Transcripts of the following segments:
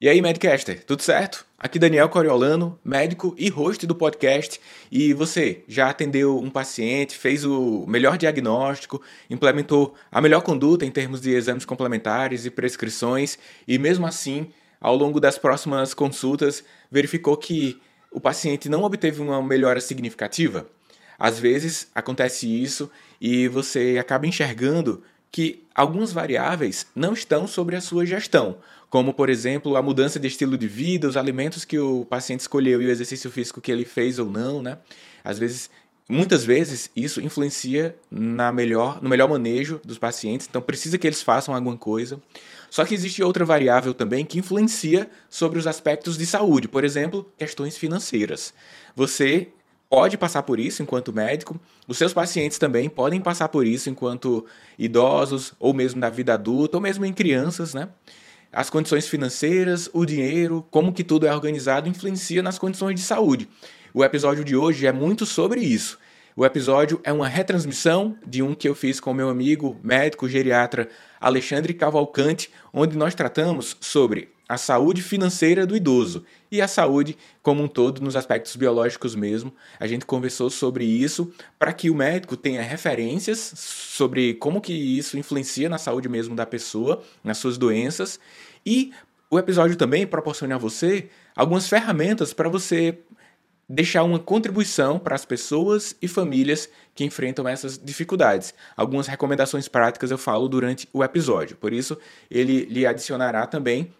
E aí, Medcaster, tudo certo? Aqui Daniel Coriolano, médico e host do podcast. E você já atendeu um paciente, fez o melhor diagnóstico, implementou a melhor conduta em termos de exames complementares e prescrições, e mesmo assim, ao longo das próximas consultas, verificou que o paciente não obteve uma melhora significativa? Às vezes acontece isso e você acaba enxergando que algumas variáveis não estão sobre a sua gestão, como, por exemplo, a mudança de estilo de vida, os alimentos que o paciente escolheu e o exercício físico que ele fez ou não, né? Às vezes, muitas vezes, isso influencia na melhor, no melhor manejo dos pacientes, então precisa que eles façam alguma coisa. Só que existe outra variável também que influencia sobre os aspectos de saúde, por exemplo, questões financeiras. Você pode passar por isso enquanto médico, os seus pacientes também podem passar por isso enquanto idosos, ou mesmo na vida adulta, ou mesmo em crianças, né? As condições financeiras, o dinheiro, como que tudo é organizado influencia nas condições de saúde. O episódio de hoje é muito sobre isso. O episódio é uma retransmissão de um que eu fiz com meu amigo médico geriatra Alexandre Cavalcante, onde nós tratamos sobre a saúde financeira do idoso e a saúde como um todo nos aspectos biológicos mesmo. A gente conversou sobre isso para que o médico tenha referências sobre como que isso influencia na saúde mesmo da pessoa, nas suas doenças e o episódio também proporciona a você algumas ferramentas para você deixar uma contribuição para as pessoas e famílias que enfrentam essas dificuldades. Algumas recomendações práticas eu falo durante o episódio, por isso ele lhe adicionará também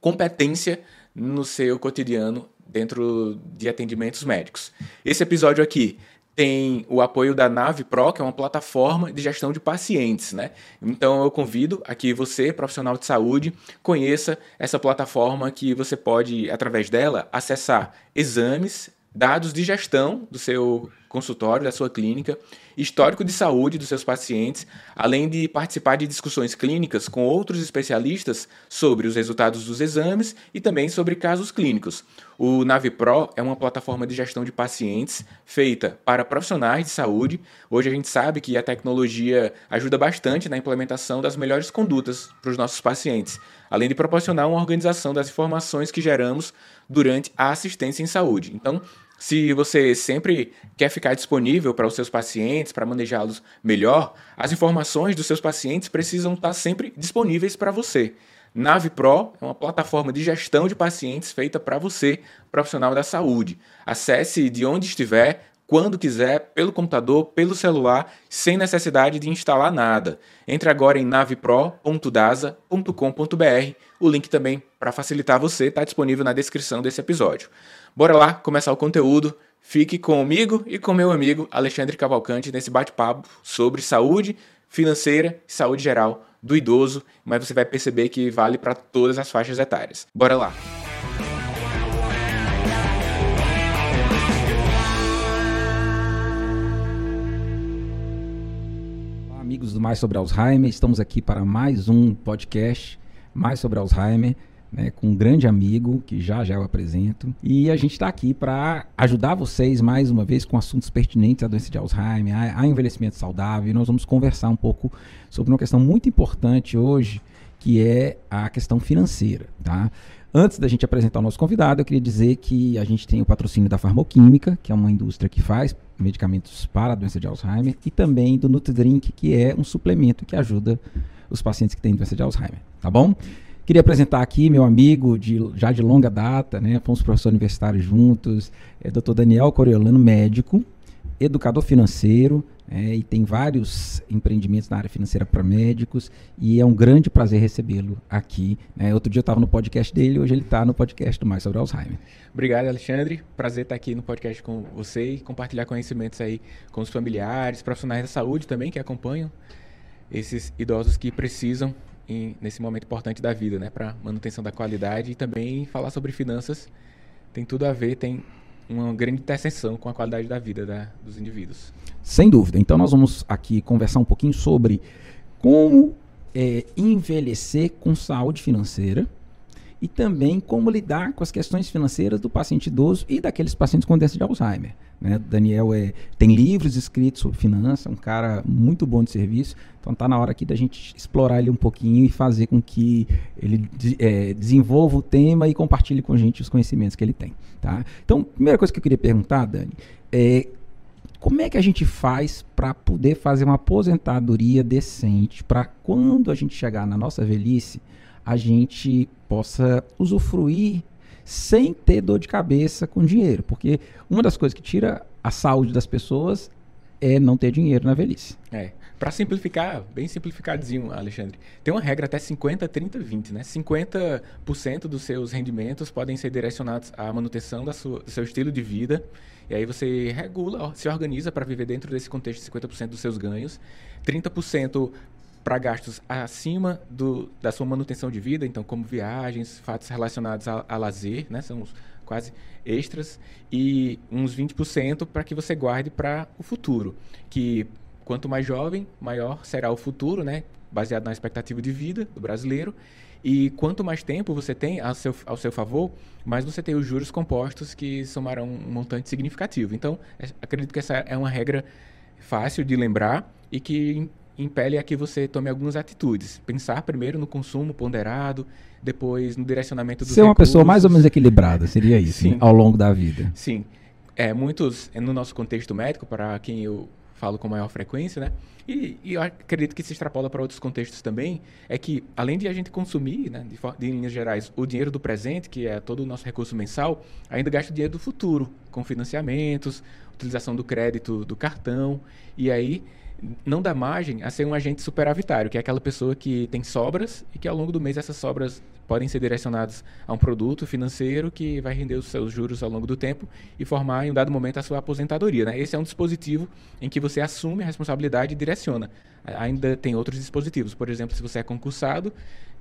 competência no seu cotidiano dentro de atendimentos médicos. Esse episódio aqui tem o apoio da Nave Pro, que é uma plataforma de gestão de pacientes, né? Então eu convido a que você, profissional de saúde, conheça essa plataforma que você pode, através dela, acessar exames, dados de gestão do seu consultório, da sua clínica, histórico de saúde dos seus pacientes, além de participar de discussões clínicas com outros especialistas sobre os resultados dos exames e também sobre casos clínicos. O NaviPro é uma plataforma de gestão de pacientes feita para profissionais de saúde. Hoje a gente sabe que a tecnologia ajuda bastante na implementação das melhores condutas para os nossos pacientes, além de proporcionar uma organização das informações que geramos durante a assistência em saúde. Então, se você sempre quer ficar disponível para os seus pacientes, para manejá-los melhor, as informações dos seus pacientes precisam estar sempre disponíveis para você. Nave Pro é uma plataforma de gestão de pacientes feita para você, profissional da saúde. Acesse de onde estiver, quando quiser, pelo computador, pelo celular, sem necessidade de instalar nada. Entre agora em navepro.dasa.com.br. O link também para facilitar você está disponível na descrição desse episódio. Bora lá começar o conteúdo. Fique comigo e com meu amigo Alexandre Cavalcante nesse bate-papo sobre saúde financeira e saúde geral do idoso, mas você vai perceber que vale para todas as faixas etárias. Bora lá! Olá, amigos do Mais sobre Alzheimer, estamos aqui para mais um podcast Mais sobre Alzheimer né, com um grande amigo, que já já eu apresento. E a gente está aqui para ajudar vocês mais uma vez com assuntos pertinentes à doença de Alzheimer, a, a envelhecimento saudável. E nós vamos conversar um pouco sobre uma questão muito importante hoje, que é a questão financeira. Tá? Antes da gente apresentar o nosso convidado, eu queria dizer que a gente tem o patrocínio da Farmoquímica, que é uma indústria que faz medicamentos para a doença de Alzheimer, e também do NutriDrink, que é um suplemento que ajuda os pacientes que têm doença de Alzheimer, tá bom? Queria apresentar aqui meu amigo de, já de longa data, né? Fomos professores universitários juntos, é Dr. Daniel Coriolano, médico, educador financeiro, é, e tem vários empreendimentos na área financeira para médicos, e é um grande prazer recebê-lo aqui. Né? Outro dia eu estava no podcast dele, hoje ele está no podcast do Mais sobre Alzheimer. Obrigado, Alexandre. Prazer estar aqui no podcast com você e compartilhar conhecimentos aí com os familiares, profissionais da saúde também que acompanham esses idosos que precisam em, nesse momento importante da vida, né, para manutenção da qualidade e também falar sobre finanças tem tudo a ver, tem uma grande interseção com a qualidade da vida da, dos indivíduos. Sem dúvida. Então nós vamos aqui conversar um pouquinho sobre como é, envelhecer com saúde financeira e também como lidar com as questões financeiras do paciente idoso e daqueles pacientes com doença de Alzheimer. Né? Daniel é, tem livros escritos sobre finanças, é um cara muito bom de serviço, então está na hora aqui da gente explorar ele um pouquinho e fazer com que ele é, desenvolva o tema e compartilhe com a gente os conhecimentos que ele tem. Tá? Então, primeira coisa que eu queria perguntar, Dani, é como é que a gente faz para poder fazer uma aposentadoria decente para quando a gente chegar na nossa velhice, a gente possa usufruir sem ter dor de cabeça com dinheiro? Porque uma das coisas que tira a saúde das pessoas é não ter dinheiro na velhice. É. Para simplificar, bem simplificadinho, Alexandre, tem uma regra até 50, 30, 20, né? 50% dos seus rendimentos podem ser direcionados à manutenção sua, do seu estilo de vida e aí você regula, se organiza para viver dentro desse contexto de 50% dos seus ganhos, 30% para gastos acima do, da sua manutenção de vida, então como viagens, fatos relacionados a, a lazer, né, são os quase extras, e uns 20% para que você guarde para o futuro, que quanto mais jovem, maior será o futuro, né, baseado na expectativa de vida do brasileiro, e quanto mais tempo você tem ao seu, ao seu favor, mais você tem os juros compostos que somarão um montante significativo. Então, é, acredito que essa é uma regra fácil de lembrar e que impele a que você tome algumas atitudes. Pensar primeiro no consumo ponderado, depois no direcionamento do Ser uma pessoa mais ou menos equilibrada, seria isso, né? ao longo da vida. Sim. É, muitos, no nosso contexto médico, para quem eu falo com maior frequência, né? E, e eu acredito que se extrapola para outros contextos também, é que além de a gente consumir, né, de, de linhas gerais, o dinheiro do presente, que é todo o nosso recurso mensal, ainda gasta o dinheiro do futuro, com financiamentos, utilização do crédito do cartão, e aí não dá margem a ser um agente superavitário, que é aquela pessoa que tem sobras e que ao longo do mês essas sobras podem ser direcionadas a um produto financeiro que vai render os seus juros ao longo do tempo e formar em um dado momento a sua aposentadoria. Né? Esse é um dispositivo em que você assume a responsabilidade e direciona. Ainda tem outros dispositivos, por exemplo, se você é concursado,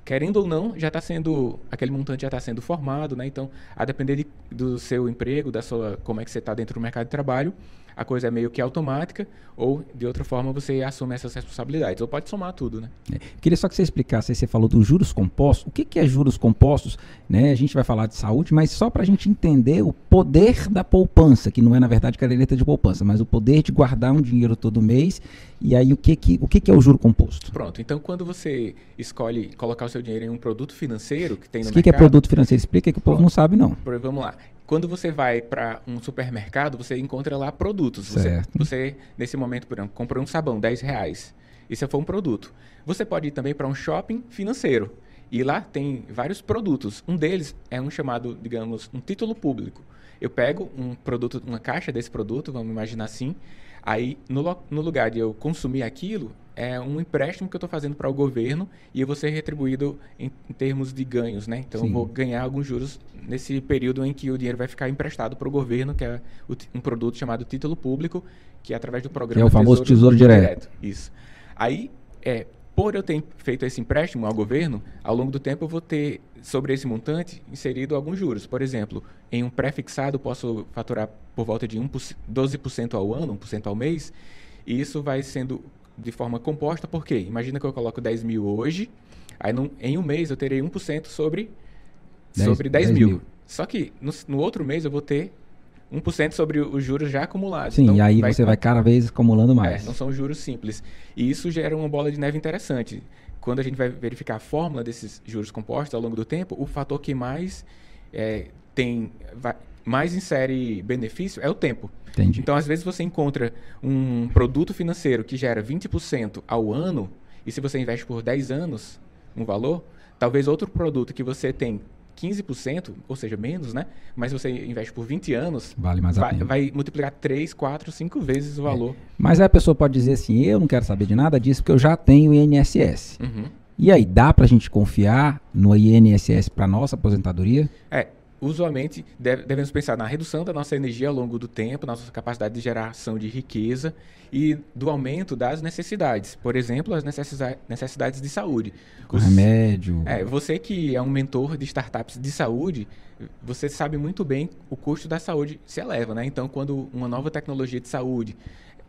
querendo ou não, já está sendo aquele montante já está sendo formado, né? Então, a depender de, do seu emprego, da sua como é que você está dentro do mercado de trabalho, a coisa é meio que automática, ou de outra forma você assume essas responsabilidades, ou pode somar tudo, né? É. Queria só que você explicasse, você falou dos juros compostos, o que, que é juros compostos, né? A gente vai falar de saúde, mas só para a gente entender o poder da poupança, que não é na verdade caderneta de poupança, mas o poder de guardar um dinheiro todo mês, e aí o que, que, o que, que é o juro composto? Pronto, então quando você escolhe colocar o seu dinheiro em um produto financeiro que tem no o que mercado... O que é produto financeiro? Explica que o povo não sabe não. Vamos lá quando você vai para um supermercado, você encontra lá produtos. Você, você, nesse momento, por exemplo, comprou um sabão, 10 reais. Isso foi um produto. Você pode ir também para um shopping financeiro. E lá tem vários produtos. Um deles é um chamado, digamos, um título público. Eu pego um produto, uma caixa desse produto, vamos imaginar assim, Aí, no, no lugar de eu consumir aquilo, é um empréstimo que eu estou fazendo para o governo e eu vou ser retribuído em, em termos de ganhos, né? Então, Sim. eu vou ganhar alguns juros nesse período em que o dinheiro vai ficar emprestado para o governo, que é o, um produto chamado título público, que é através do programa... Que é o famoso Tesouro, tesouro direto. direto. Isso. Aí, é, por eu ter feito esse empréstimo ao governo, ao longo do tempo eu vou ter sobre esse montante inserido alguns juros. Por exemplo, em um pré-fixado posso faturar por volta de 1, 12% ao ano, 1% ao mês, e isso vai sendo de forma composta, porque imagina que eu coloco 10 mil hoje, aí num, em um mês eu terei 1% sobre 10, sobre 10, 10 mil. mil. Só que no, no outro mês eu vou ter 1% sobre os juros já acumulados. Sim, então, e aí vai, você vai cada vez acumulando mais. É, não são juros simples. E isso gera uma bola de neve interessante. Quando a gente vai verificar a fórmula desses juros compostos ao longo do tempo, o fator que mais é, tem vai, mais insere benefício é o tempo. Entendi. Então, às vezes, você encontra um produto financeiro que gera 20% ao ano, e se você investe por 10 anos um valor, talvez outro produto que você tem 15%, ou seja, menos, né? Mas você investe por 20 anos, vale mais vai, vai, multiplicar 3, 4, 5 vezes o é. valor. É. Mas aí a pessoa pode dizer assim, eu não quero saber de nada disso porque eu já tenho INSS. Uhum. E aí, dá para a gente confiar no INSS para nossa aposentadoria? É, usualmente deve, devemos pensar na redução da nossa energia ao longo do tempo, nossa capacidade de geração de riqueza e do aumento das necessidades. Por exemplo, as necessidades de saúde. O remédio. É, você que é um mentor de startups de saúde, você sabe muito bem o custo da saúde se eleva, né? Então, quando uma nova tecnologia de saúde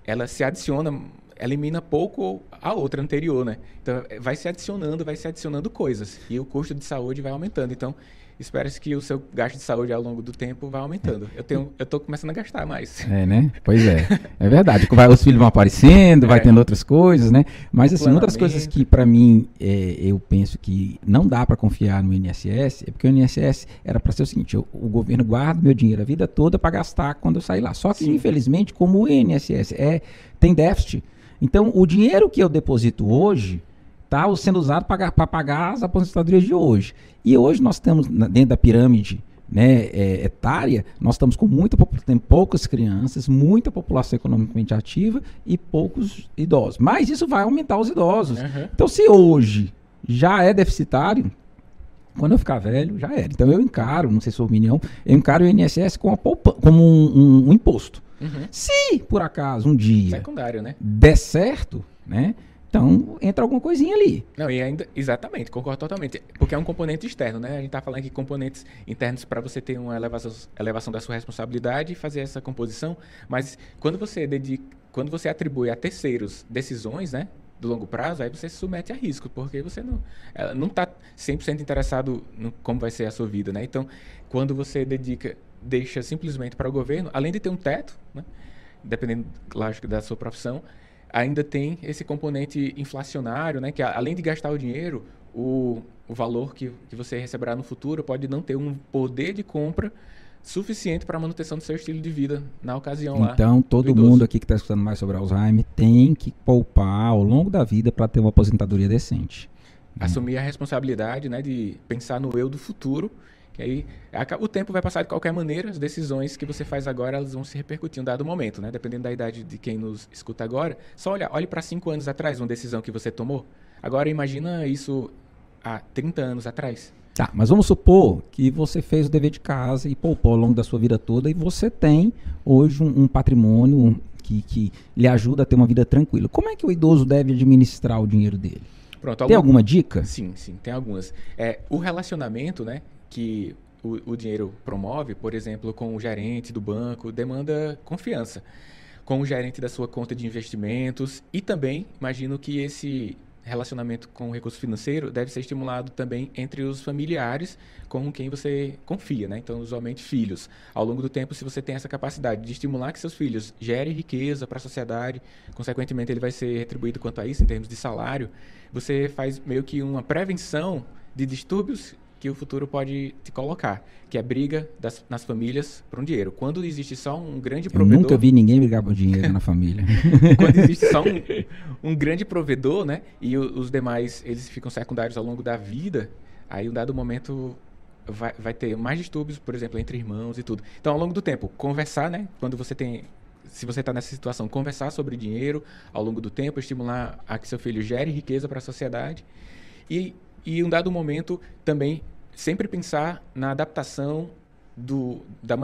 ela se adiciona elimina pouco a outra anterior, né? Então vai se adicionando, vai se adicionando coisas e o custo de saúde vai aumentando. Então espera-se que o seu gasto de saúde ao longo do tempo vá aumentando. Eu tenho, eu tô começando a gastar mais. É, né? Pois é. É verdade. Vai, os filhos vão aparecendo, vai é. tendo outras coisas, né? Mas assim, uma das coisas que para mim é, eu penso que não dá para confiar no INSS é porque o INSS era para ser o seguinte: eu, o governo guarda meu dinheiro a vida toda para gastar quando eu sair lá. Só que Sim. infelizmente, como o INSS é tem déficit, então o dinheiro que eu deposito hoje está sendo usado para pagar as aposentadorias de hoje. E hoje nós temos, dentro da pirâmide né, é, etária, nós estamos com muita tem poucas crianças, muita população economicamente ativa e poucos idosos. Mas isso vai aumentar os idosos. Uhum. Então, se hoje já é deficitário, quando eu ficar velho, já era. Então eu encaro, não sei se é sua opinião, eu encaro o INSS como, como um, um, um, imposto. Uhum. Se, por acaso, um dia Secundário, né? der certo, né? Então, entra alguma coisinha ali. Não, e ainda, exatamente, concordo totalmente. Porque é um componente externo, né? A gente está falando aqui componentes internos para você ter uma elevação, elevação da sua responsabilidade e fazer essa composição. Mas quando você dedica, quando você atribui a terceiros decisões, né? Do longo prazo, aí você se submete a risco, porque você não não está 100% interessado no como vai ser a sua vida, né? Então, quando você dedica, deixa simplesmente para o governo, além de ter um teto, né? Dependendo, lógico, da sua profissão, ainda tem esse componente inflacionário, né? Que além de gastar o dinheiro, o, o valor que, que você receberá no futuro pode não ter um poder de compra suficiente para a manutenção do seu estilo de vida na ocasião então, lá. Então, todo mundo aqui que está escutando mais sobre Alzheimer tem que poupar ao longo da vida para ter uma aposentadoria decente. Assumir a responsabilidade né, de pensar no eu do futuro que aí o tempo vai passar de qualquer maneira, as decisões que você faz agora elas vão se repercutir em um dado momento, né? Dependendo da idade de quem nos escuta agora. Só olha, olhe para cinco anos atrás, uma decisão que você tomou. Agora imagina isso há 30 anos atrás. Tá, mas vamos supor que você fez o dever de casa e poupou ao longo da sua vida toda e você tem hoje um, um patrimônio que, que lhe ajuda a ter uma vida tranquila. Como é que o idoso deve administrar o dinheiro dele? Pronto, tem alguma dica? Sim, sim, tem algumas. É, o relacionamento, né? Que o, o dinheiro promove, por exemplo, com o gerente do banco, demanda confiança com o gerente da sua conta de investimentos e também imagino que esse relacionamento com o recurso financeiro deve ser estimulado também entre os familiares com quem você confia, né? Então, usualmente filhos. Ao longo do tempo, se você tem essa capacidade de estimular que seus filhos gerem riqueza para a sociedade, consequentemente ele vai ser retribuído quanto a isso em termos de salário, você faz meio que uma prevenção de distúrbios que o futuro pode te colocar, que é briga das, nas famílias por um dinheiro. Quando existe só um grande provedor... Eu nunca vi ninguém brigar por dinheiro na família. Quando existe só um, um grande provedor, né, e o, os demais, eles ficam secundários ao longo da vida, aí um dado momento vai, vai ter mais distúrbios, por exemplo, entre irmãos e tudo. Então, ao longo do tempo, conversar, né, quando você tem se você está nessa situação, conversar sobre dinheiro ao longo do tempo, estimular a que seu filho gere riqueza para a sociedade. E, e um dado momento também sempre pensar na adaptação do, da,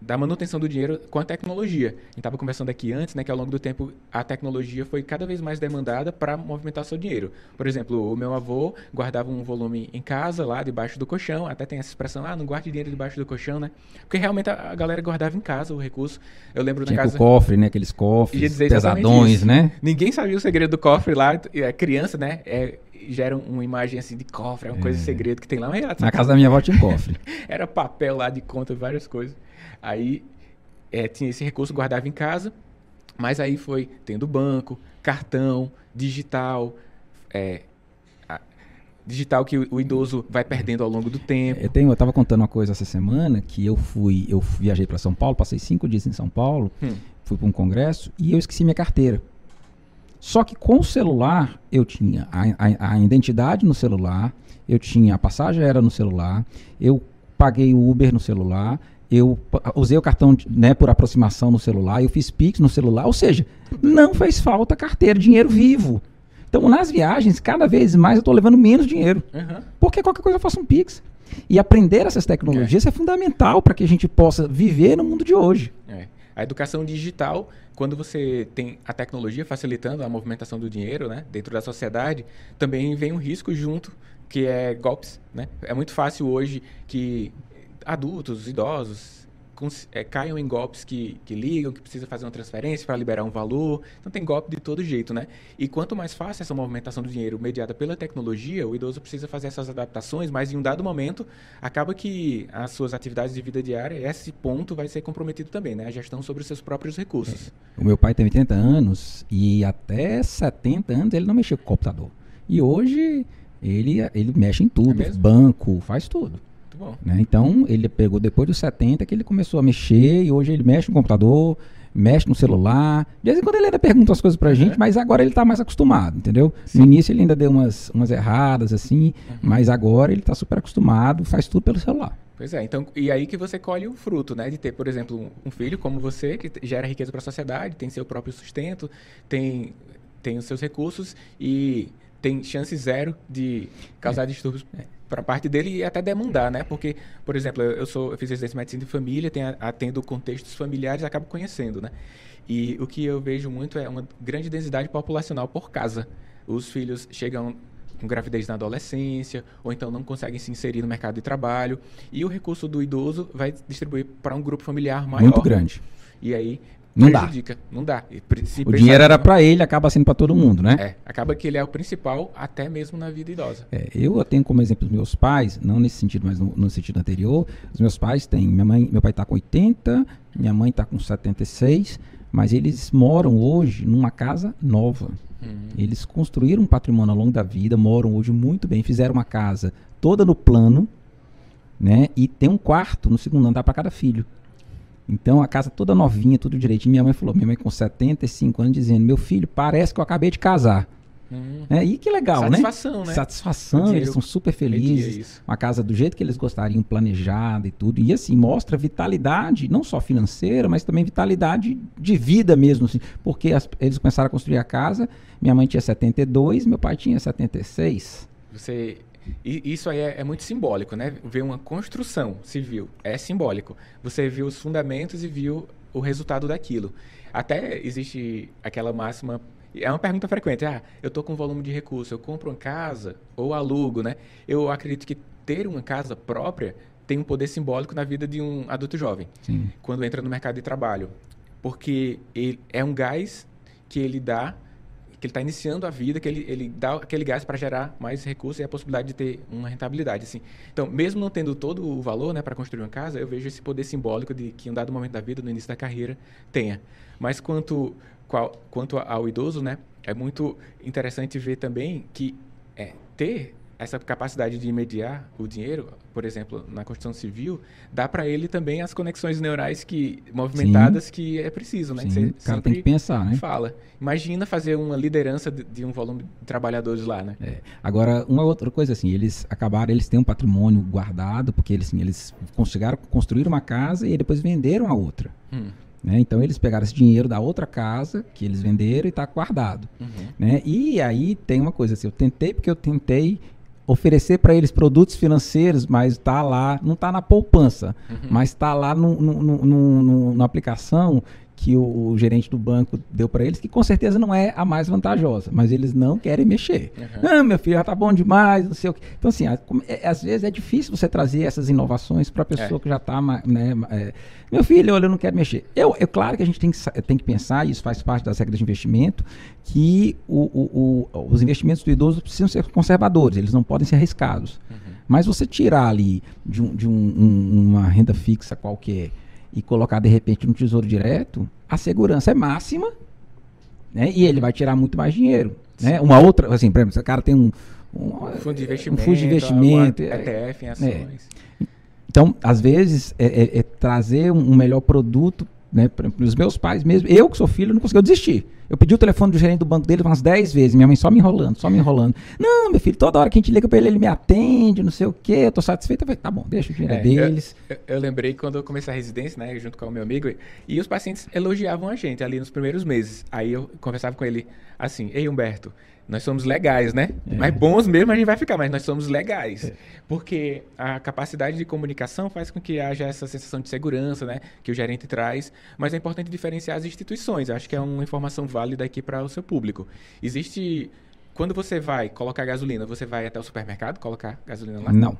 da manutenção do dinheiro com a tecnologia. A gente estava conversando aqui antes, né, que ao longo do tempo a tecnologia foi cada vez mais demandada para movimentar seu dinheiro. Por exemplo, o meu avô guardava um volume em casa, lá debaixo do colchão, até tem essa expressão, ah, não guarde dinheiro debaixo do colchão, né? Porque realmente a, a galera guardava em casa o recurso. Eu lembro Tinha na casa... o cofre, né, aqueles cofres pesadões, isso. né? Ninguém sabia o segredo do cofre lá, é criança, né? É, gera uma imagem assim de cofre, é uma é. coisa de segredo que tem lá. Mas, Na casa da minha avó tinha um cofre. era papel lá de conta, várias coisas. Aí é, tinha esse recurso, guardava em casa, mas aí foi tendo banco, cartão, digital, é, digital que o, idoso vai perdendo ao longo do tempo. Eu tenho, eu estava contando uma coisa essa semana que eu fui, eu viajei para São Paulo, passei cinco dias em São Paulo, hum. fui para um congresso e eu esqueci minha carteira. Só que com o celular eu tinha a, a, a identidade no celular, eu tinha a passagem era no celular, eu paguei o Uber no celular, eu usei o cartão né, por aproximação no celular, eu fiz Pix no celular, ou seja, não fez falta carteira, dinheiro vivo. Então, nas viagens, cada vez mais eu estou levando menos dinheiro. Uhum. Porque qualquer coisa eu faço um Pix. E aprender essas tecnologias é, é fundamental para que a gente possa viver no mundo de hoje. É. A educação digital, quando você tem a tecnologia facilitando a movimentação do dinheiro né, dentro da sociedade, também vem um risco junto, que é golpes. Né? É muito fácil hoje que adultos, idosos, é, caiam em golpes que, que ligam, que precisa fazer uma transferência para liberar um valor. Então tem golpe de todo jeito, né? E quanto mais fácil essa movimentação do dinheiro mediada pela tecnologia, o idoso precisa fazer essas adaptações, mas em um dado momento acaba que as suas atividades de vida diária, esse ponto vai ser comprometido também, né? A gestão sobre os seus próprios recursos. É. O meu pai tem 80 anos e até 70 anos ele não mexia com o computador. E hoje ele, ele mexe em tudo, é banco, faz tudo. Né? Então, ele pegou depois dos 70 que ele começou a mexer e hoje ele mexe no computador, mexe no celular. De vez em quando ele ainda pergunta as coisas pra gente, uhum. mas agora ele tá mais acostumado, entendeu? Sim. No início ele ainda deu umas, umas erradas, assim, uhum. mas agora ele tá super acostumado, faz tudo pelo celular. Pois é, então, e aí que você colhe o fruto, né? De ter, por exemplo, um filho como você, que gera riqueza para a sociedade, tem seu próprio sustento, tem, tem os seus recursos e tem chance zero de causar é. distúrbios é para parte dele e até demandar, né? Porque, por exemplo, eu, sou, eu fiz residência de medicina de família, tenho, atendo contextos familiares, acabo conhecendo, né? E o que eu vejo muito é uma grande densidade populacional por casa. Os filhos chegam com gravidez na adolescência, ou então não conseguem se inserir no mercado de trabalho, e o recurso do idoso vai distribuir para um grupo familiar maior. Muito grande. E aí não dá. Não dá. Se o dinheiro era para ele, acaba sendo para todo mundo, né? É, acaba que ele é o principal até mesmo na vida idosa. É, eu tenho como exemplo os meus pais, não nesse sentido, mas no, no sentido anterior. Os meus pais têm, minha mãe, meu pai está com 80, minha mãe está com 76, mas eles moram hoje numa casa nova. Uhum. Eles construíram um patrimônio ao longo da vida, moram hoje muito bem, fizeram uma casa toda no plano, né? E tem um quarto no segundo andar para cada filho. Então a casa toda novinha, tudo direitinho. Minha mãe falou, minha mãe com 75 anos, dizendo: Meu filho, parece que eu acabei de casar. Hum. É, e que legal, Satisfação, né? né? Satisfação, eles são super felizes. Uma casa do jeito que eles gostariam, planejada e tudo. E assim, mostra vitalidade, não só financeira, mas também vitalidade de vida mesmo. Assim, porque as, eles começaram a construir a casa, minha mãe tinha 72, meu pai tinha 76. Você e isso aí é, é, muito simbólico, né? Ver uma construção civil é simbólico. Você viu os fundamentos e viu o resultado daquilo. Até existe aquela máxima. É uma pergunta frequente. Ah, eu estou com volume de recurso, eu compro uma casa ou alugo, né? Eu acredito que ter uma casa própria tem um poder simbólico na vida de um adulto jovem. Sim. Quando entra no mercado de trabalho. Porque ele é um gás que ele dá que ele está iniciando a vida, que ele, ele dá aquele gás para gerar mais recursos e a possibilidade de ter uma rentabilidade. Assim. Então, mesmo não tendo todo o valor né, para construir uma casa, eu vejo esse poder simbólico de que em um dado momento da vida, no início da carreira, tenha. Mas quanto, qual, quanto ao idoso, né, é muito interessante ver também que é, ter essa capacidade de mediar o dinheiro, por exemplo, na construção civil, dá para ele também as conexões neurais que movimentadas Sim. que é preciso, né? Sim, o cara tem que pensar, né? Fala. Imagina fazer uma liderança de, de um volume de trabalhadores lá, né? É. Agora, uma outra coisa assim, eles acabaram, eles têm um patrimônio guardado, porque eles, assim, eles conseguiram construir uma casa e depois venderam a outra. Hum. Né? Então eles pegaram esse dinheiro da outra casa que eles venderam e está guardado. Uhum. Né? E aí tem uma coisa assim, eu tentei porque eu tentei oferecer para eles produtos financeiros, mas está lá, não está na poupança, uhum. mas está lá no, no, no, no, na aplicação que o, o, gerente do banco deu para eles, que com certeza não é a mais vantajosa, mas eles não querem mexer. Uhum. Ah, meu filho, já tá bom demais, não sei o quê. Então, assim, a, é, às vezes é difícil você trazer essas inovações para a pessoa é. que já está, né, é, meu filho, olha, eu não quero mexer. Eu, é claro que a gente tem que, tem que pensar, e isso faz parte das regras de investimento, que o, o, o, os investimentos do idoso precisam ser conservadores, eles não podem ser arriscados. Uhum. Mas você tirar ali de, um, de um, um, uma renda fixa qualquer e colocar de repente no tesouro direto, a segurança é máxima, né? E ele vai tirar muito mais dinheiro, né? Uma outra, assim, por exemplo, se o cara tem um, um, fundo de investimento, um fundo de investimento, ETF em ações. É. Então, às vezes, é, é, é trazer um melhor produto né, para os meus pais mesmo. Eu que sou filho, não consegui desistir. Eu pedi o telefone do gerente do banco dele umas 10 vezes, minha mãe só me enrolando, só me enrolando. Não, meu filho, toda hora que a gente liga para ele, ele me atende, não sei o quê, eu tô satisfeito. Eu falei, tá bom, deixa o dinheiro é, deles. Eu, eu, eu, lembrei quando eu comecei a residência, né, junto com o meu amigo, e os pacientes elogiavam a gente ali nos primeiros meses. Aí eu conversava com ele assim, ei Humberto, nós somos legais, né? É. Mas bons mesmo a gente vai ficar, mas nós somos legais. É. Porque a capacidade de comunicação faz com que haja essa sensação de segurança, né? Que o gerente traz. Mas é importante diferenciar as instituições. Acho que é uma informação válida aqui para o seu público. Existe. Quando você vai colocar gasolina, você vai até o supermercado colocar gasolina lá? Não.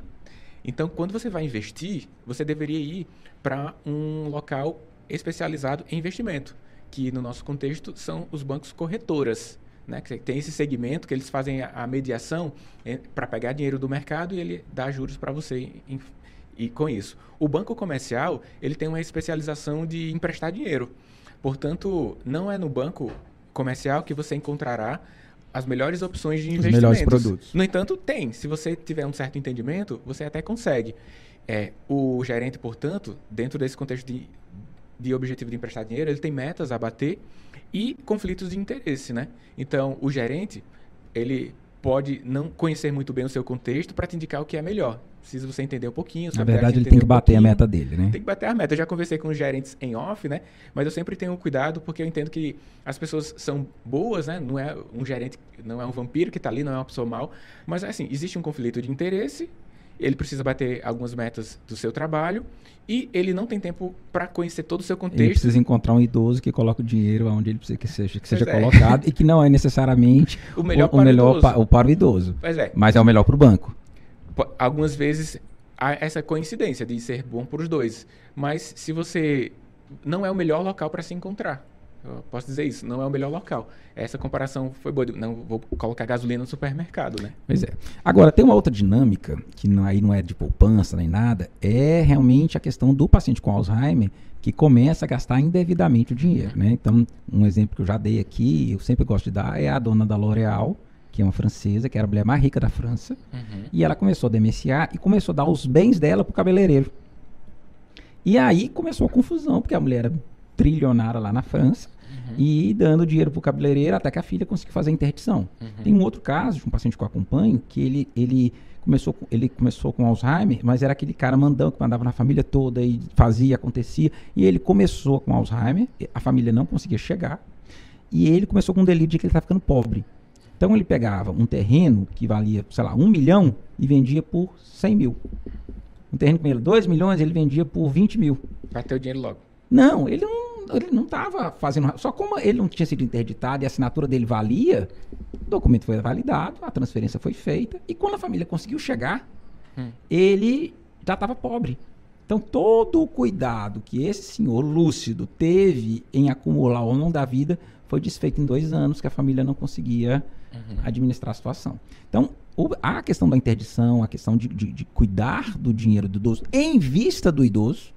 Então, quando você vai investir, você deveria ir para um local especializado em investimento, que no nosso contexto são os bancos corretoras. Né, que tem esse segmento que eles fazem a, mediação é, para pegar dinheiro do mercado e ele dá juros para você em, e com isso. O banco comercial ele tem uma especialização de emprestar dinheiro. Portanto, não é no banco comercial que você encontrará as melhores opções de investimentos. Os melhores produtos. No entanto, tem. Se você tiver um certo entendimento, você até consegue. É, o gerente, portanto, dentro desse contexto de, de objetivo de emprestar dinheiro, ele tem metas a bater e conflitos de interesse, né? Então, o gerente, ele pode não conhecer muito bem o seu contexto para te indicar o que é melhor. Precisa você entender um pouquinho. Na verdade, ele tem que bater um a meta dele, né? Tem que bater a meta. Eu já conversei com os gerentes em off, né? Mas eu sempre tenho cuidado porque eu entendo que as pessoas são boas, né? Não é um gerente, não é um vampiro que está ali, não é uma pessoa mal. Mas, assim, existe um conflito de interesse ele precisa bater algumas metas do seu trabalho e ele não tem tempo para conhecer todo o seu contexto. Ele precisa encontrar um idoso que coloque o dinheiro onde ele precisa que seja, que seja é. colocado e que não é necessariamente o melhor, o, para, o melhor o pa, o para o idoso. É. Mas é o melhor para o banco. Algumas vezes há essa coincidência de ser bom para os dois. Mas se você não é o melhor local para se encontrar. Eu posso dizer isso, não é o melhor local. Essa comparação foi boa. Não vou colocar gasolina no supermercado, né? Pois é. Agora, tem uma outra dinâmica, que não, aí não é de poupança nem nada, é realmente a questão do paciente com Alzheimer que começa a gastar indevidamente o dinheiro, né? Então, um exemplo que eu já dei aqui, eu sempre gosto de dar, é a dona da L'Oréal, que é uma francesa, que era a mulher mais rica da França, uhum. e ela começou a demenciar e começou a dar os bens dela pro cabeleireiro. E aí começou a confusão, porque a mulher era trilionária lá na França, uhum. e dando dinheiro para o cabeleireiro até que a filha conseguiu fazer a interdição. Uhum. Tem um outro caso de um paciente que eu acompanho que ele, ele, começou, ele começou com Alzheimer, mas era aquele cara mandão que mandava na família toda e fazia, acontecia. E ele começou com Alzheimer, a família não conseguia chegar, e ele começou com um delírio de que ele estava ficando pobre. Então ele pegava um terreno que valia, sei lá, um milhão e vendia por 100 mil. Um terreno que valia 2 milhões, ele vendia por 20 mil. Bateu o dinheiro logo. Não, ele não ele não estava fazendo. Só como ele não tinha sido interditado e a assinatura dele valia, o documento foi validado, a transferência foi feita. E quando a família conseguiu chegar, hum. ele já estava pobre. Então, todo o cuidado que esse senhor lúcido teve em acumular ao longo da vida foi desfeito em dois anos, que a família não conseguia uhum. administrar a situação. Então, o, a questão da interdição, a questão de, de, de cuidar do dinheiro do idoso em vista do idoso,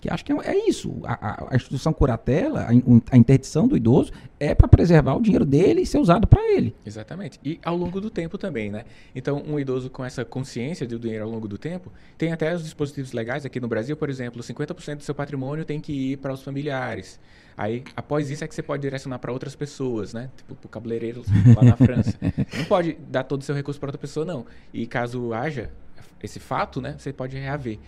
que acho que é, é isso. A, a, instituição curatela, a, a, interdição do idoso, é para preservar o dinheiro dele e ser usado para ele. Exatamente. E ao longo do tempo também, né? Então, um idoso com essa consciência do dinheiro ao longo do tempo, tem até os dispositivos legais aqui no Brasil, por exemplo, 50% do seu patrimônio tem que ir para os familiares. Aí, após isso, é que você pode direcionar para outras pessoas, né? Tipo, para o cabeleireiro lá na França. Não pode dar todo o seu recurso para outra pessoa, não. E caso haja esse fato, né? Você pode reaver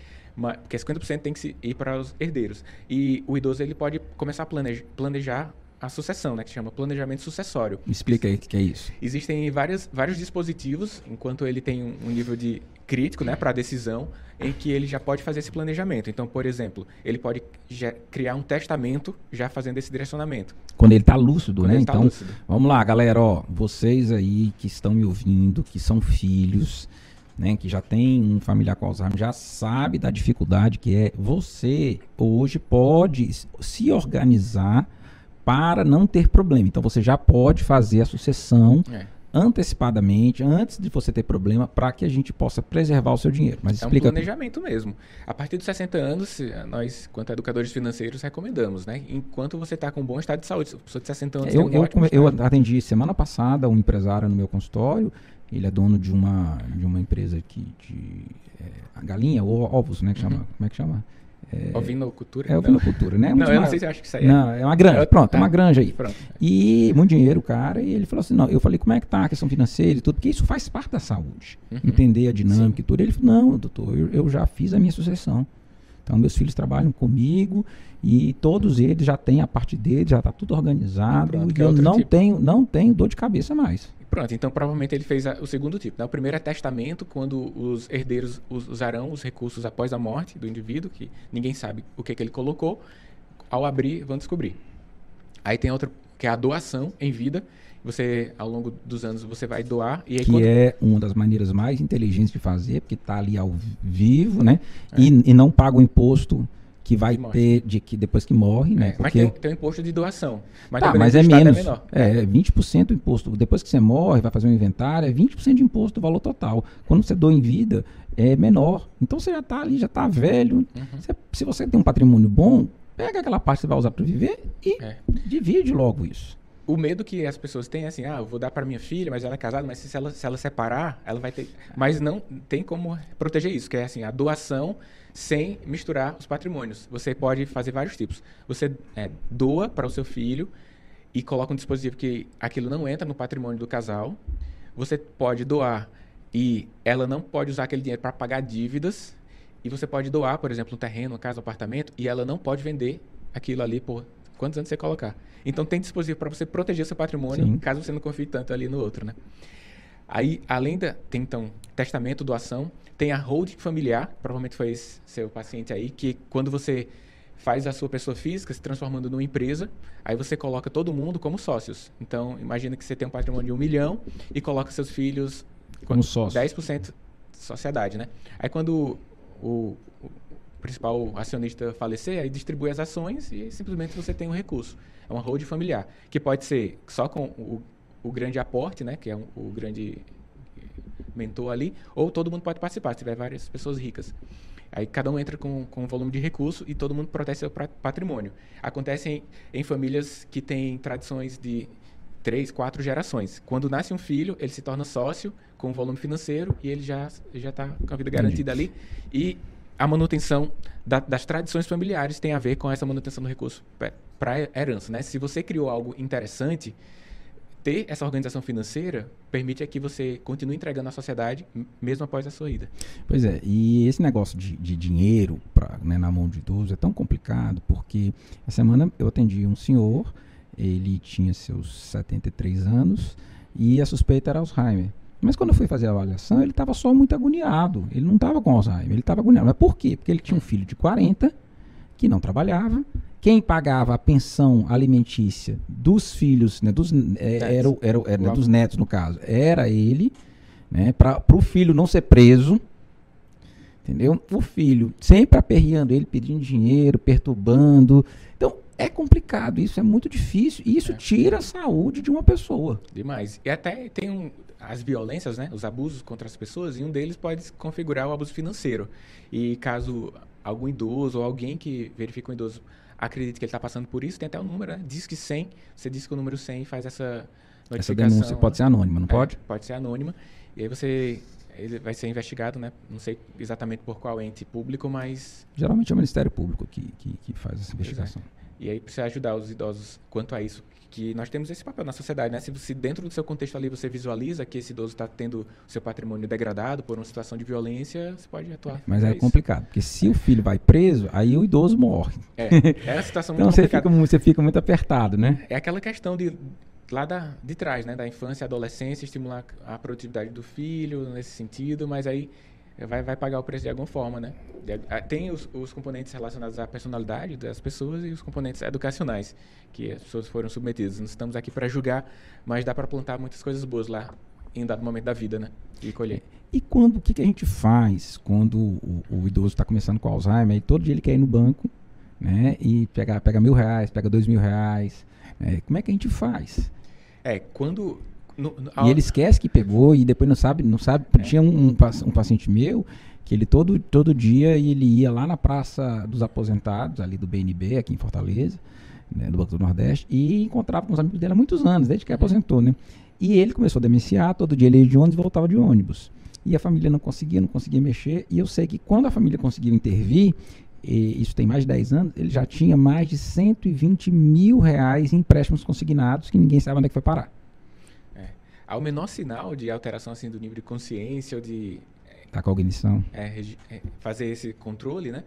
porque 50% tem que ir para os herdeiros. E o idoso ele pode começar a planejar, planejar a sucessão, né, que chama planejamento sucessório. Me explica aí o que é isso. Existem várias, vários dispositivos, enquanto ele tem um, nível de crítico né, para a decisão, em que ele já pode fazer esse planejamento. Então, por exemplo, ele pode criar um testamento já fazendo esse direcionamento. Quando ele está lúcido, Quando né? Tá então, lúcido. vamos lá, galera, ó, vocês aí que estão me ouvindo, que são filhos, né, que já tem um familiar com Alzheimer, já sabe da dificuldade que é. Você hoje pode se organizar para não ter problema. Então você já pode fazer a sucessão é. antecipadamente, antes de você ter problema, para que a gente possa preservar o seu dinheiro. Mas é um planejamento mesmo. A partir dos 60 anos, nós, quanto educadores financeiros, recomendamos, né? Enquanto você está com um bom estado de saúde, pessoa de 60 anos. Eu, um eu, eu atendi semana passada um empresário no meu consultório ele é dono de uma, de uma empresa aqui de é, a galinha, ou ovos, né? Que chama, uhum. Como é que chama? É, ovinocultura? É ovinocultura, né? Não, eu não sei se acho que isso aí é. Não, é uma granja. É pronto, é uma granja aí. Pronto. E muito dinheiro, cara. E ele falou assim: não, eu falei, como é que tá a questão financeira e tudo? Porque isso faz parte da saúde. Uhum. Entender a dinâmica Sim. e tudo. Ele falou: não, doutor, eu, eu já fiz a minha sucessão. Então, meus filhos trabalham comigo e todos eles já têm a parte deles, já está tudo organizado. Pronto, e eu não, tipo. tenho, não tenho dor de cabeça mais. Pronto, então provavelmente ele fez a, o segundo tipo. Né? O primeiro é testamento, quando os herdeiros usarão os recursos após a morte do indivíduo, que ninguém sabe o que, que ele colocou. Ao abrir, vão descobrir. Aí tem outra, que é a doação em vida, Você, ao longo dos anos, você vai doar. E aí, que quando... é uma das maneiras mais inteligentes de fazer, porque está ali ao vivo, né? É. E, e, não paga o imposto que vai ter de que depois que morre, né? É, porque... Mas tem, tem um imposto de doação. Mas, tá, mas é, é menos. É, menor. é 20% do imposto. Depois que você morre, vai fazer um inventário, é 20% de imposto do valor total. Quando você doa em vida, é menor. Então você já está ali, já está velho. Uhum. Você, se você tem um patrimônio bom, pega aquela parte que você vai usar para viver e é. divide logo isso o medo que as pessoas têm é assim, ah, eu vou dar para minha filha, mas ela é casada, mas se ela, se ela separar, ela vai ter. Mas não tem como proteger isso, que é assim, a doação sem misturar os patrimônios. Você pode fazer vários tipos. Você é, doa para o seu filho e coloca um dispositivo que aquilo não entra no patrimônio do casal. Você pode doar e ela não pode usar aquele dinheiro para pagar dívidas. E você pode doar, por exemplo, um terreno, uma casa, um apartamento, e ela não pode vender aquilo ali por quantos anos você colocar. Então tem dispositivo para você proteger seu patrimônio, Sim. caso você não confie tanto ali no outro, né? Aí, além da, tem então testamento, doação, tem a holding familiar, provavelmente foi esse seu paciente aí, que quando você faz a sua pessoa física se transformando numa empresa, aí você coloca todo mundo como sócios. Então, imagina que você tem um patrimônio de um milhão e coloca seus filhos como sócios. 10% sociedade, né? Aí quando o, principal acionista falecer, aí distribui as ações e simplesmente você tem um recurso. É uma holding familiar, que pode ser só com o, o grande aporte, né, que é um, o grande mentor ali, ou todo mundo pode participar, se tiver várias pessoas ricas. Aí cada um entra com, com um volume de recurso e todo mundo protege seu patrimônio. Acontece em, em famílias que têm tradições de três, quatro gerações. Quando nasce um filho, ele se torna sócio com volume financeiro e ele já já está com a vida garantida Entendi. ali. E a manutenção da, das tradições familiares tem a ver com essa manutenção do recurso para herança, né? Se você criou algo interessante, ter essa organização financeira permite que você continue entregando à sociedade mesmo após a sua ida. Pois é, e esse negócio de, de dinheiro pra, né, na mão de idoso é tão complicado porque essa semana eu atendi um senhor, ele tinha seus 73 anos e a suspeita era Alzheimer. Mas quando eu fui fazer a avaliação, ele estava só muito agoniado. Ele não estava com Alzheimer, ele estava agoniado. Mas por quê? Porque ele tinha um filho de 40 que não trabalhava. Quem pagava a pensão alimentícia dos filhos, né, dos, é, era, era, era né, dos netos, no caso, era ele, né, para o filho não ser preso. Entendeu? O filho sempre aperreando ele, pedindo dinheiro, perturbando. É complicado, isso é muito difícil. E isso é. tira a saúde de uma pessoa. Demais. E até tem um, as violências, né, os abusos contra as pessoas, e um deles pode configurar o abuso financeiro. E caso algum idoso ou alguém que verifica um idoso acredite que ele está passando por isso, tem até o um número, né? Diz que 100, você diz que o número 100 faz essa notificação. Essa denúncia pode ser anônima, não é, pode? Pode ser anônima. E aí você ele vai ser investigado, né? Não sei exatamente por qual ente público, mas... Geralmente é o Ministério Público que, que, que faz essa investigação. E aí precisa ajudar os idosos quanto a isso, que nós temos esse papel na sociedade, né? Se, se dentro do seu contexto ali você visualiza que esse idoso está tendo seu patrimônio degradado por uma situação de violência, você pode atuar. Mas é isso. complicado, porque se o filho vai preso, aí o idoso morre. É, é uma situação então muito você fica, você fica muito apertado, né? É aquela questão de lá da, de trás, né, da infância e adolescência, estimular a produtividade do filho nesse sentido, mas aí vai, vai pagar o preço de alguma forma, né? Tem os, os, componentes relacionados à personalidade das pessoas e os componentes educacionais que as pessoas foram submetidas. Não estamos aqui para julgar, mas dá para plantar muitas coisas boas lá em dado momento da vida, né? E colher. E quando o que, que a gente faz quando o, o idoso está começando com Alzheimer e todo dia ele quer ir no banco, né? E pega, pega mil reais, pega dois mil reais. Né? Como é que a gente faz? É, quando no, no, e ele esquece que pegou e depois não sabe, não sabe. É. Tinha um, um, um, paciente meu que ele todo, todo dia ele ia lá na Praça dos Aposentados, ali do BNB, aqui em Fortaleza, né, do Banco do Nordeste, e encontrava com os amigos dele há muitos anos, desde que uhum. aposentou, né? E ele começou a demenciar, todo dia ele ia de ônibus e voltava de ônibus. E a família não conseguia, não conseguia mexer. E eu sei que quando a família conseguiu intervir, isso tem mais de 10 anos, ele já tinha mais de 120 mil reais em empréstimos consignados que ninguém sabe onde é que foi parar ao menor sinal de alteração assim do nível de consciência ou de da cognição é, é, fazer esse controle né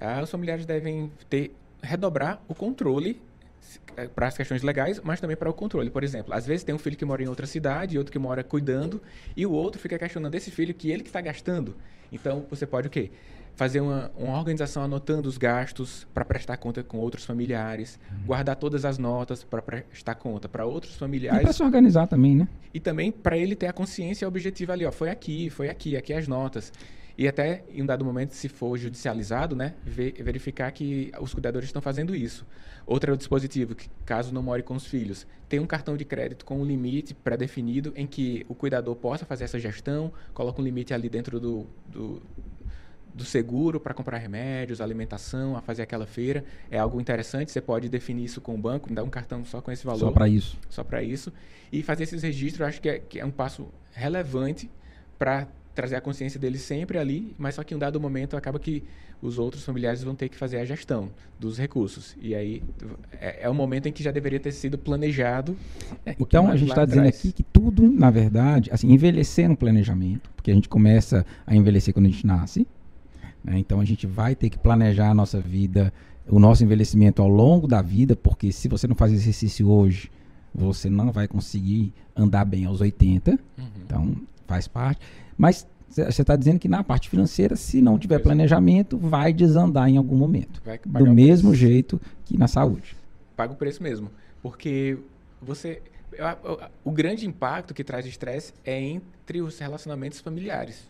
ah, os familiares devem ter redobrar o controle é, para as questões legais, mas também para o controle. Por exemplo, às vezes tem um filho que mora em outra cidade, outro que mora cuidando, e o outro fica questionando esse filho que ele que está gastando. Então, você pode o quê? Fazer uma, uma organização anotando os gastos para prestar conta com outros familiares, uhum. guardar todas as notas para prestar conta para outros familiares. E para se organizar também, né? E também para ele ter a consciência objetiva ali, ó, foi aqui, foi aqui, aqui as notas. E até, em um dado momento, se for judicializado, né, verificar que os cuidadores estão fazendo isso. Outro é o dispositivo, que caso não more com os filhos, tem um cartão de crédito com um limite pré-definido em que o cuidador possa fazer essa gestão, coloca um limite ali dentro do, do do seguro para comprar remédios, alimentação, a fazer aquela feira. É algo interessante, você pode definir isso com o banco, dar um cartão só com esse valor. Só para isso. Só para isso. E fazer esses registros, eu acho que é, que é um passo relevante para trazer a consciência dele sempre ali, mas só que em um dado momento acaba que os outros familiares vão ter que fazer a gestão dos recursos. E aí é, é um momento em que já deveria ter sido planejado. É, então a gente está dizendo aqui que tudo, na verdade, assim, envelhecer no planejamento, porque a gente começa a envelhecer quando a gente nasce, né? Então a gente vai ter que planejar a nossa vida, o nosso envelhecimento ao longo da vida, porque se você não faz exercício hoje, você não vai conseguir andar bem aos 80. Uhum. Então faz parte. Mas você está dizendo que na parte financeira, se não tiver planejamento, vai desandar em algum momento. Do mesmo jeito que na saúde. Paga o preço mesmo. Porque você. O grande impacto que traz estresse é entre os relacionamentos familiares.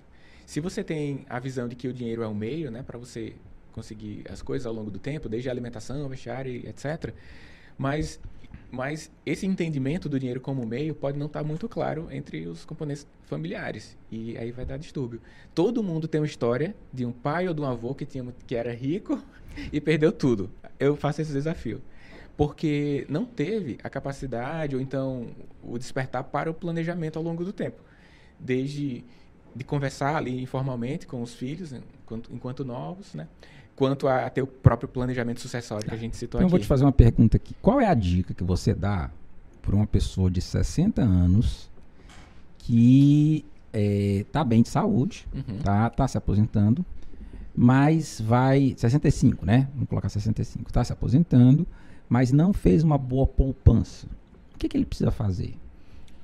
Se você tem a visão de que o dinheiro é um meio, né, para você conseguir as coisas ao longo do tempo, desde a alimentação, vestiário, etc. Mas, mas esse entendimento do dinheiro como meio pode não estar tá muito claro entre os componentes familiares. E aí vai dar distúrbio. Todo mundo tem uma história de um pai ou de um avô que, tinha, que era rico e perdeu tudo. Eu faço esse desafio. Porque não teve a capacidade ou então o despertar para o planejamento ao longo do tempo. Desde de conversar ali informalmente com os filhos, enquanto, enquanto novos, né? Quanto a, a ter o próprio planejamento sucessório que a gente citou então, aqui. Eu vou te fazer uma pergunta aqui. Qual é a dica que você dá para uma pessoa de 60 anos que está é, bem de saúde, uhum. tá, tá se aposentando, mas vai 65, né? Vamos colocar 65. Está se aposentando, mas não fez uma boa poupança. O que, que ele precisa fazer?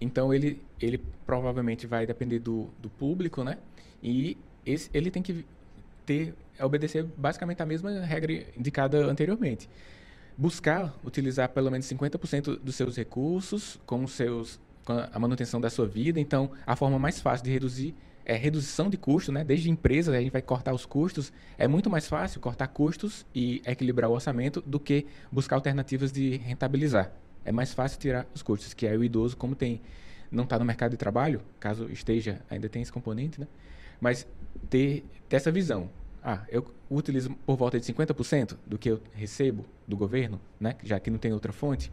Então ele, ele provavelmente vai depender do, do público, né? E esse, ele tem que ter, obedecer basicamente a mesma regra indicada anteriormente. Buscar utilizar pelo menos 50% dos seus recursos com, seus, com a manutenção da sua vida. Então, a forma mais fácil de reduzir é redução de custo, né? Desde empresas a gente vai cortar os custos. É muito mais fácil cortar custos e equilibrar o orçamento do que buscar alternativas de rentabilizar é mais fácil tirar os custos, que é o idoso, como tem não está no mercado de trabalho, caso esteja, ainda tem esse componente, né? Mas ter, ter essa visão. Ah, eu utilizo por volta de 50% do que eu recebo do governo, né? Já que não tem outra fonte.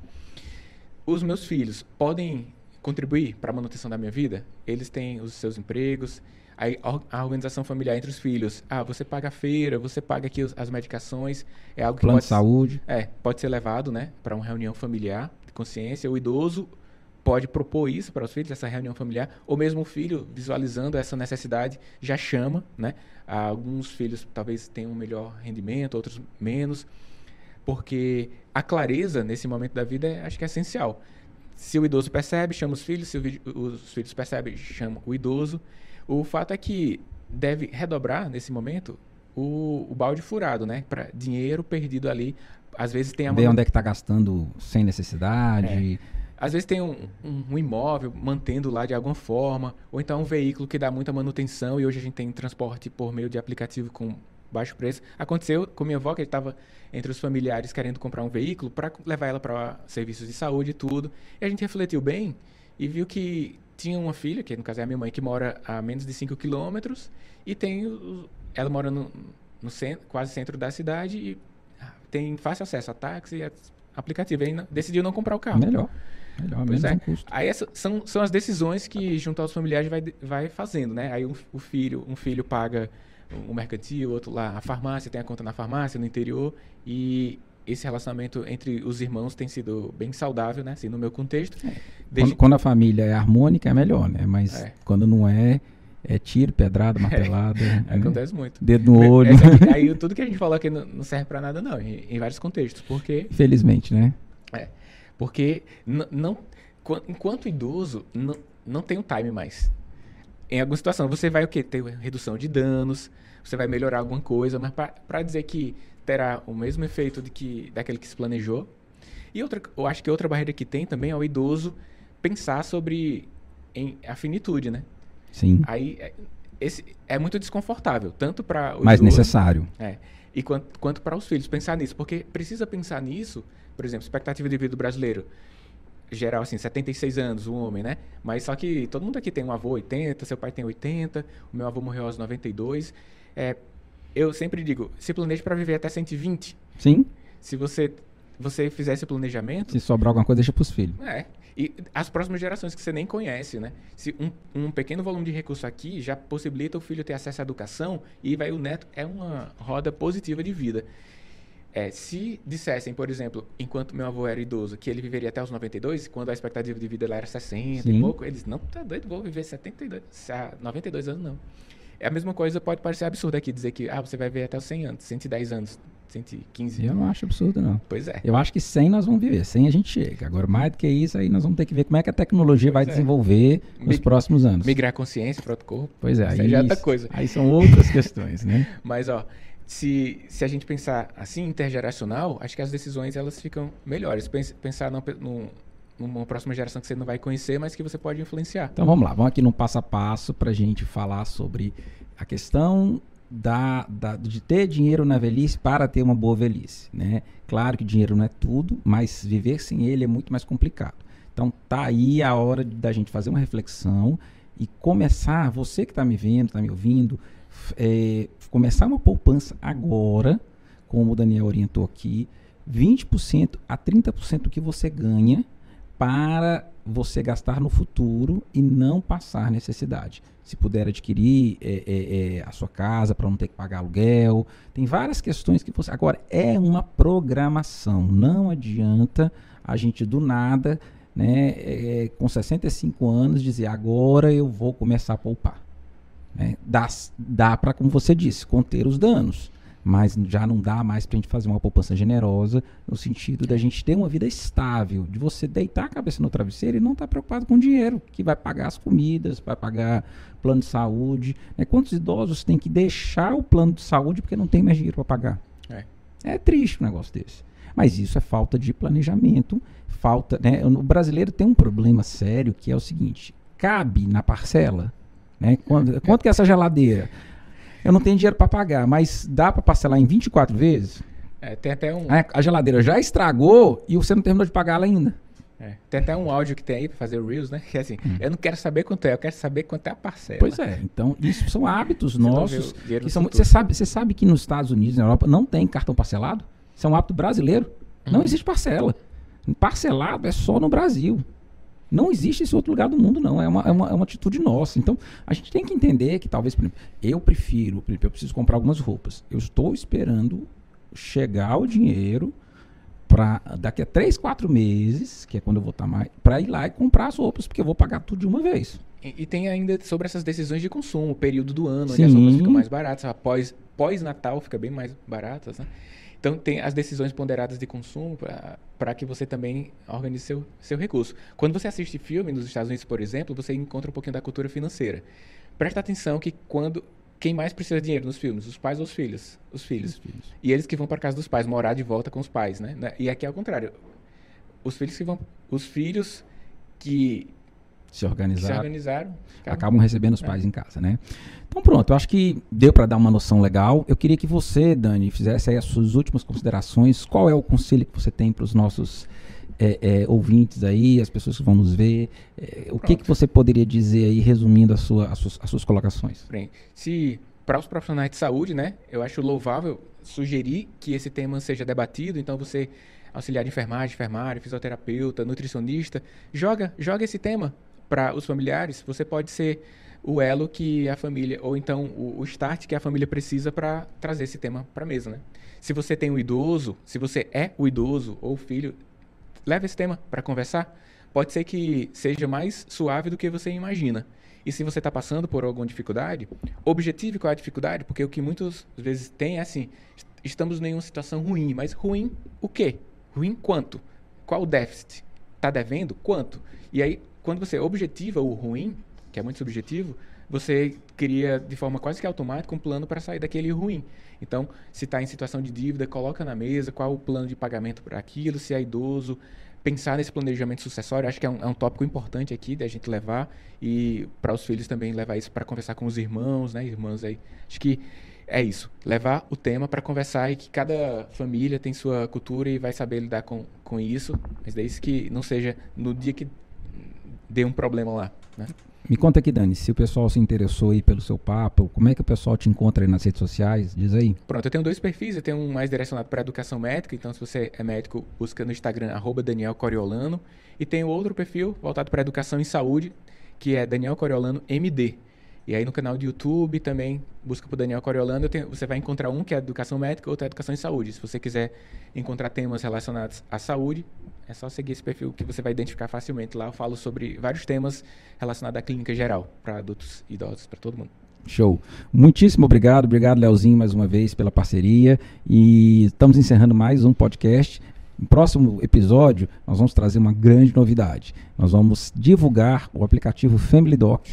Os meus filhos podem contribuir para a manutenção da minha vida? Eles têm os seus empregos, a organização familiar entre os filhos. Ah, você paga a feira, você paga aqui as medicações. É algo que Plano pode, de saúde. É, pode ser levado, né, para uma reunião familiar consciência, o idoso pode propor isso para os filhos, essa reunião familiar, ou mesmo o filho, visualizando essa necessidade, já chama, né? Alguns filhos talvez tenham um melhor rendimento, outros menos, porque a clareza nesse momento da vida é, acho que é essencial. Se o idoso percebe, chama os filhos, se os filhos percebem, chama o idoso. O fato é que deve redobrar nesse momento o, o balde furado, né? Para dinheiro perdido ali às vezes tem a Ver onde é que está gastando sem necessidade. É. Às vezes tem um, um, um, imóvel mantendo lá de alguma forma, ou então um veículo que dá muita manutenção e hoje a gente tem transporte por meio de aplicativo com baixo preço. Aconteceu com minha avó que estava entre os familiares querendo comprar um veículo para levar ela para serviços de saúde e tudo. E a gente refletiu bem e viu que tinha uma filha, que no caso é a minha mãe, que mora a menos de 5 quilômetros e tem ela mora no, no centro, quase centro da cidade e tem fácil acesso a táxi e aplicativo. Aí decidiu não comprar o carro. Melhor. Melhor, menos é. um custo. Aí essa, são, são as decisões que, junto aos familiares, vai, vai fazendo, né? Aí um, o filho, um filho paga o mercantil, outro lá a farmácia, tem a conta na farmácia, no interior. E esse relacionamento entre os irmãos tem sido bem saudável, né? Assim, no meu contexto. É. Desde... Quando, quando, a família é harmônica, é melhor, né? Mas é. quando não é, é tiro, pedrada, martelada. É, né? Acontece muito. Dedo no olho. Essa, aí tudo que a gente falou aqui não, não serve para nada, não, em, em, vários contextos. Porque. Felizmente, né? Porque não, enquanto idoso, não, não tem o time mais. em alguma situação, você vai o quê? Ter redução de danos, você vai melhorar alguma coisa, mas para dizer que terá o mesmo efeito de que, daquele que se planejou. E outra, eu acho que outra barreira que tem também é o idoso pensar sobre em, a finitude, né? Sim. Aí é, esse é muito desconfortável, tanto para o Mas idoso, necessário. É. E quanto, quanto para os filhos pensar nisso, porque precisa pensar nisso, por exemplo, expectativa de vida do brasileiro geral, assim, 76 anos, um homem, né? Mas só que todo mundo aqui tem um avô 80, seu pai tem 80, o meu avô morreu aos 92. É, eu sempre digo, se planeje para viver até 120. Sim. Se você você fizer esse planejamento. Se sobrar alguma coisa, deixa para os filhos. É. E as próximas gerações que você nem conhece, né? Se um, um pequeno volume de recurso aqui já possibilita o filho ter acesso à educação e vai o neto é uma roda positiva de vida. É, se dissessem, por exemplo, enquanto meu avô era idoso, que ele viveria até os 92, quando a expectativa de vida era 60 Sim. e pouco, eles, não, tá doido, vou viver 72, 92 anos não. É a mesma coisa, pode parecer absurdo aqui dizer que ah, você vai viver até os 100 anos, 110 anos. 115. Eu não acho absurdo, não. Pois é. Eu acho que 100 nós vamos viver, 100 a gente chega. Agora, mais do que isso, aí nós vamos ter que ver como é que a tecnologia pois vai é. desenvolver nos próximos anos. Migrar a consciência para outro corpo. Pois é, aí, já é outra coisa. Aí são outras questões, né? Mas, ó, se, se a gente pensar assim, intergeracional, acho que as decisões elas ficam melhores. Pensar no, no, numa próxima geração que você não vai conhecer, mas que você pode influenciar. Então vamos lá, vamos aqui no passo a passo para a gente falar sobre a questão da, da, de ter dinheiro na velhice para ter uma boa velhice. Né? Claro que dinheiro não é tudo, mas viver sem ele é muito mais complicado. Então tá aí a hora da gente fazer uma reflexão e começar, você que está me vendo, está me ouvindo, é, começar uma poupança agora, como o Daniel orientou aqui, 20% a 30% do que você ganha para você gastar no futuro e não passar necessidade. Se puder adquirir é, é, é, a sua casa para não ter que pagar aluguel, tem várias questões que você. Agora, é uma programação. Não adianta a gente do nada, né, é, com 65 anos, dizer agora eu vou começar a poupar. Né? Dá, dá para, como você disse, conter os danos mas já não dá mais para a gente fazer uma poupança generosa no sentido da gente ter uma vida estável, de você deitar a cabeça no travesseiro e não estar tá preocupado com dinheiro, que vai pagar as comidas, vai pagar plano de saúde. Né? Quantos idosos têm que deixar o plano de saúde porque não tem mais dinheiro para pagar? É. é triste um negócio desse. Mas isso é falta de planejamento, falta. Né? O brasileiro tem um problema sério que é o seguinte: cabe na parcela. Né? Quanto, quanto que é essa geladeira? Eu não tenho dinheiro para pagar, mas dá para parcelar em 24 vezes? É, tem até um. A, geladeira já estragou e você não terminou de pagar ela ainda. É, tem até um áudio que tem aí para fazer o Reels, né? Que é assim, hum. eu não quero saber quanto é, eu quero saber quanto é a parcela. Pois é, então isso são hábitos nossos. Que são, você, sabe, você sabe que nos Estados Unidos, na Europa, não tem cartão parcelado? Isso é um hábito brasileiro. Não uhum. existe parcela. Parcelado é só no Brasil. Não existe esse outro lugar do mundo, não. É uma, é uma, é uma atitude nossa. Então, a gente tem que entender que talvez, por exemplo, eu prefiro, por exemplo, eu preciso comprar algumas roupas. Eu estou esperando chegar o dinheiro para daqui a três, quatro meses, que é quando eu vou estar mais, para ir lá e comprar as roupas, porque eu vou pagar tudo de uma vez. E, e tem ainda sobre essas decisões de consumo, o período do ano, onde as roupas ficam mais baratas, após pós-natal fica bem mais baratas, né? Então, tem as decisões ponderadas de consumo para que você também organize seu, seu recurso. Quando você assiste filme nos Estados Unidos, por exemplo, você encontra um pouquinho da cultura financeira. Presta atenção que quando quem mais precisa de dinheiro nos filmes? Os pais ou os filhos? Os filhos. Os filhos. E eles que vão para casa dos pais, morar de volta com os pais, né? E aqui é o contrário. Os filhos que vão, os filhos que se organizaram, se organizaram acabam recebendo os é. pais é. em casa, né? Então pronto, eu acho que deu para dar uma noção legal. Eu queria que você, Dani, fizesse aí as suas últimas considerações. Qual é o conselho que você tem para os nossos é, é, ouvintes aí, as pessoas que vão nos ver? É, o que, que você poderia dizer aí, resumindo a sua, as, suas, as suas colocações? Bem, se para os profissionais de saúde, né, eu acho louvável sugerir que esse tema seja debatido. Então você auxiliar de enfermagem, enfermário, fisioterapeuta, nutricionista, joga, joga esse tema para os familiares, você pode ser o elo que a família, ou então o, o start que a família precisa para trazer esse tema para a mesa, né? Se você tem um idoso, se você é o idoso ou o filho, leve esse tema para conversar. Pode ser que seja mais suave do que você imagina. E se você está passando por alguma dificuldade, objetive qual é a dificuldade, porque o que muitas vezes tem é assim: estamos em uma situação ruim, mas ruim o quê? Ruim quanto? Qual o déficit? Está devendo? Quanto? E aí quando você objetiva o ruim, que é muito subjetivo, você cria de forma quase que automática um plano para sair daquele ruim. Então, se está em situação de dívida, coloca na mesa qual o plano de pagamento para aquilo, se é idoso, pensar nesse planejamento sucessório, acho que é um, é um tópico importante aqui da gente levar e para os filhos também levar isso para conversar com os irmãos, né, irmãs aí. Acho que é isso, levar o tema para conversar e que cada família tem sua cultura e vai saber lidar com, com isso, mas desde que não seja no dia que dê um problema lá, né? Me conta aqui, Dani, se o pessoal se interessou aí pelo seu papo, como é que o pessoal te encontra aí nas redes sociais? Diz aí. Pronto, eu tenho dois perfis, eu tenho um mais direcionado para educação médica, então se você é médico, busca no Instagram, arroba Daniel Coriolano, e tem outro perfil voltado para educação em saúde, que é Daniel Coriolano MD. E aí no canal do YouTube também busca por Daniel Coriolano, tenho, você vai encontrar um que é educação médica, outro é educação em saúde. Se você quiser encontrar temas relacionados à saúde, é só seguir esse perfil que você vai identificar facilmente lá. Eu falo sobre vários temas relacionados à clínica geral, para adultos, idosos, para todo mundo. Show. Muitíssimo obrigado. Obrigado, Leozinho, mais uma vez pela parceria. E estamos encerrando mais um podcast. No próximo episódio, nós vamos trazer uma grande novidade. Nós vamos divulgar o aplicativo Family Doc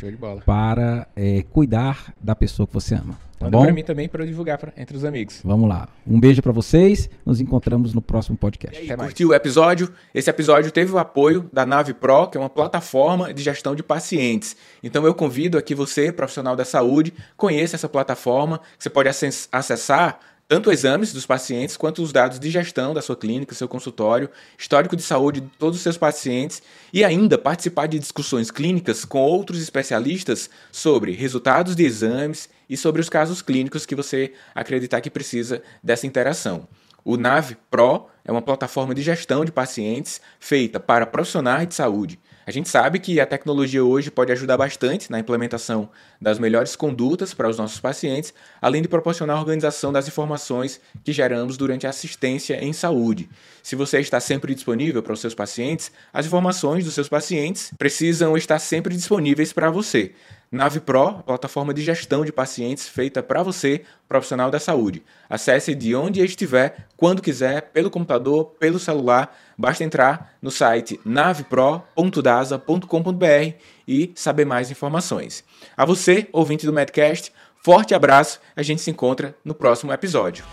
para é, cuidar da pessoa que você ama. Tá Manda para mim também para eu divulgar pra, entre os amigos. Vamos lá. Um beijo para vocês. Nos encontramos no próximo podcast. Aí, curtiu o episódio? Esse episódio teve o apoio da Nave Pro, que é uma plataforma de gestão de pacientes. Então eu convido aqui você, profissional da saúde, conheça essa plataforma. Você pode acessar tanto exames dos pacientes quanto os dados de gestão da sua clínica, seu consultório, histórico de saúde de todos os seus pacientes e ainda participar de discussões clínicas com outros especialistas sobre resultados de exames e sobre os casos clínicos que você acreditar que precisa dessa interação. O NAV Pro é uma plataforma de gestão de pacientes feita para profissionais de saúde a gente sabe que a tecnologia hoje pode ajudar bastante na implementação das melhores condutas para os nossos pacientes, além de proporcionar a organização das informações que geramos durante a assistência em saúde. Se você está sempre disponível para os seus pacientes, as informações dos seus pacientes precisam estar sempre disponíveis para você. Nave Pro, plataforma de gestão de pacientes feita para você, profissional da saúde. Acesse de onde estiver, quando quiser, pelo computador, pelo celular. Basta entrar no site navepro.dasa.com.br e saber mais informações. A você, ouvinte do Medcast, forte abraço. A gente se encontra no próximo episódio.